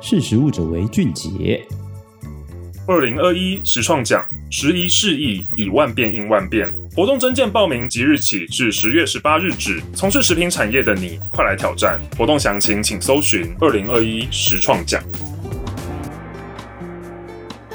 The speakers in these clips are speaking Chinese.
识时务者为俊杰。二零二一实创奖，时移世易，以万变应万变。活动征件报名即日起至十月十八日止。从事食品产业的你，快来挑战！活动详情请搜寻二零二一实创奖。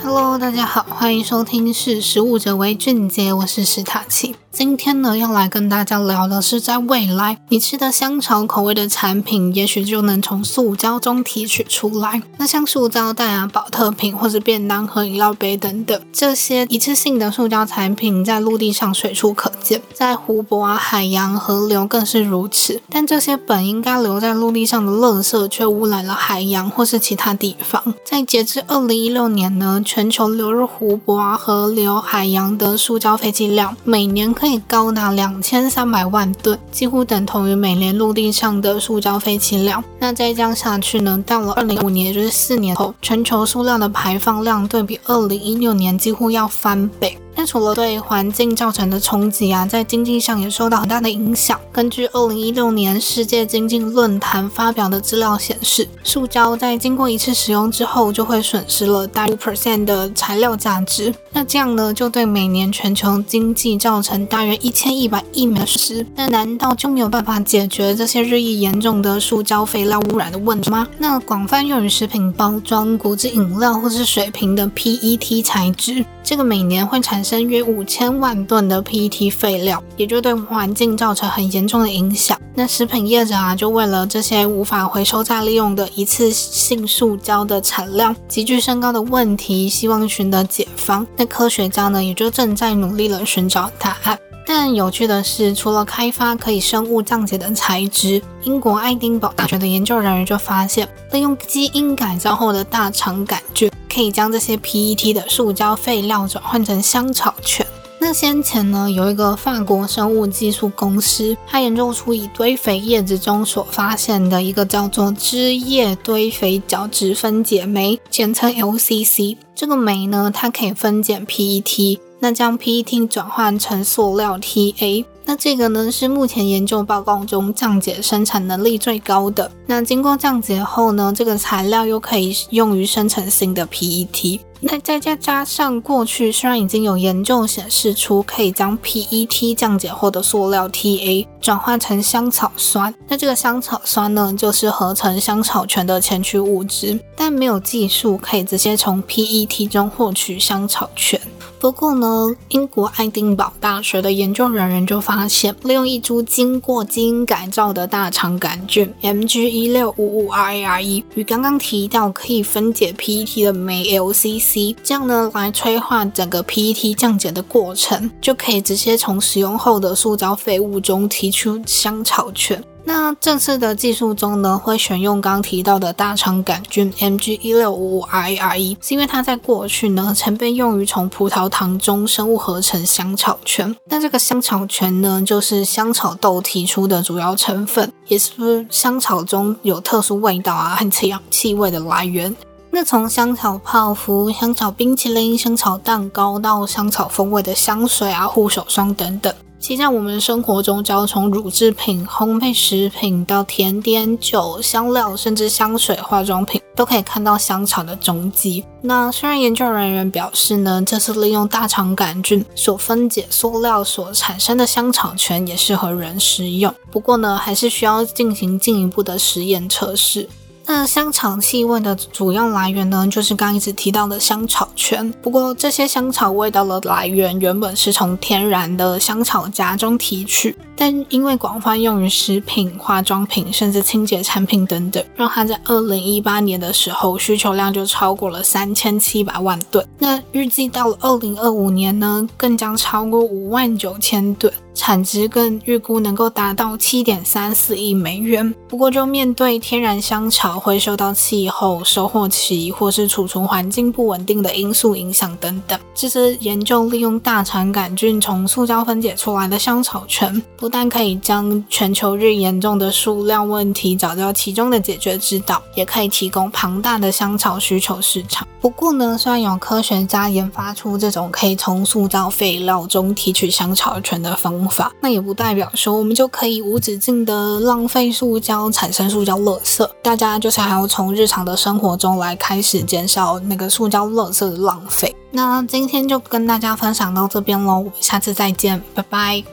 Hello，大家好，欢迎收听识时务者为俊杰，我是史塔奇。今天呢，要来跟大家聊的是，在未来，你吃的香草口味的产品，也许就能从塑胶中提取出来。那像塑胶袋啊、宝特瓶或者便当盒、饮料杯等等，这些一次性的塑胶产品，在陆地上随处可见，在湖泊啊、海洋、河流更是如此。但这些本应该留在陆地上的垃圾，却污染了海洋或是其他地方。在截至二零一六年呢，全球流入湖泊啊、河流、海洋的塑胶废弃量，每年。可以高达两千三百万吨，几乎等同于每年陆地上的塑胶废弃量。那再这样下去呢？到了二零五年，也就是四年后，全球塑料的排放量对比二零一六年几乎要翻倍。那除了对环境造成的冲击啊，在经济上也受到很大的影响。根据二零一六年世界经济论坛发表的资料显示，塑胶在经过一次使用之后，就会损失了大约五 percent 的材料价值。那这样呢，就对每年全球经济造成大约一千一百亿美元损失。那难道就没有办法解决这些日益严重的塑胶废料污染的问题吗？那广泛用于食品包装、果汁饮料或是水瓶的 PET 材质，这个每年会产生约五千万吨的 PET 废料，也就对环境造成很严重的影响。那食品业者啊，就为了这些无法回收再利用的一次性塑胶的产量急剧升高的问题，希望寻得解方。那科学家呢，也就正在努力了寻找答案。但有趣的是，除了开发可以生物降解的材质，英国爱丁堡大学的研究人员就发现，利用基因改造后的大肠杆菌。可以将这些 PET 的塑胶废料转换成香草醛。那先前呢，有一个法国生物技术公司，它研究出以堆肥叶子中所发现的一个叫做枝叶堆肥角质分解酶，简称 LCC。这个酶呢，它可以分解 PET，那将 PET 转换成塑料 TA。那这个呢，是目前研究报告中降解生产能力最高的。那经过降解后呢，这个材料又可以用于生成新的 PET。那再加加上过去虽然已经有研究显示出可以将 PET 降解后的塑料 TA 转换成香草酸，那这个香草酸呢，就是合成香草醛的前驱物质，但没有技术可以直接从 PET 中获取香草醛。不过呢，英国爱丁堡大学的研究人员就发现，利用一株经过基因改造的大肠杆菌 MG 一六五五 RARE 与刚刚提到可以分解 PET 的酶 LCC，这样呢来催化整个 PET 降解的过程，就可以直接从使用后的塑胶废物中提出香草醛。那这次的技术中呢，会选用刚提到的大肠杆菌 MG 一六五五 RARE，是因为它在过去呢曾被用于从葡萄糖中生物合成香草醛。那这个香草醛呢，就是香草豆提出的主要成分，也是香草中有特殊味道啊和气气味的来源。那从香草泡芙、香草冰淇淋、香草蛋糕到香草风味的香水啊、护手霜等等。其实在我们生活中，只要从乳制品、烘焙食品到甜点、酒、香料，甚至香水、化妆品，都可以看到香草的踪迹。那虽然研究人员表示呢，这次利用大肠杆菌所分解塑料所产生的香草醛也适合人食用，不过呢，还是需要进行进一步的实验测试。那香草气味的主要来源呢，就是刚一直提到的香草醛。不过，这些香草味道的来源原本是从天然的香草荚中提取，但因为广泛用于食品、化妆品，甚至清洁产品等等，让它在二零一八年的时候需求量就超过了三千七百万吨。那预计到了二零二五年呢，更将超过五万九千吨。产值更预估能够达到七点三四亿美元。不过，就面对天然香草会受到气候、收获期或是储存环境不稳定的因素影响等等，这次研究利用大肠杆菌从塑胶分解出来的香草醛，不但可以将全球日严重的塑料问题找到其中的解决之道，也可以提供庞大的香草需求市场。不过呢，虽然有科学家研发出这种可以从塑胶废料中提取香草醛的方方法。那也不代表说我们就可以无止境的浪费塑胶，产生塑胶垃圾。大家就是还要从日常的生活中来开始减少那个塑胶垃圾的浪费。那今天就跟大家分享到这边喽，我们下次再见，拜拜。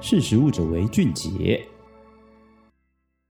识食物者为俊杰。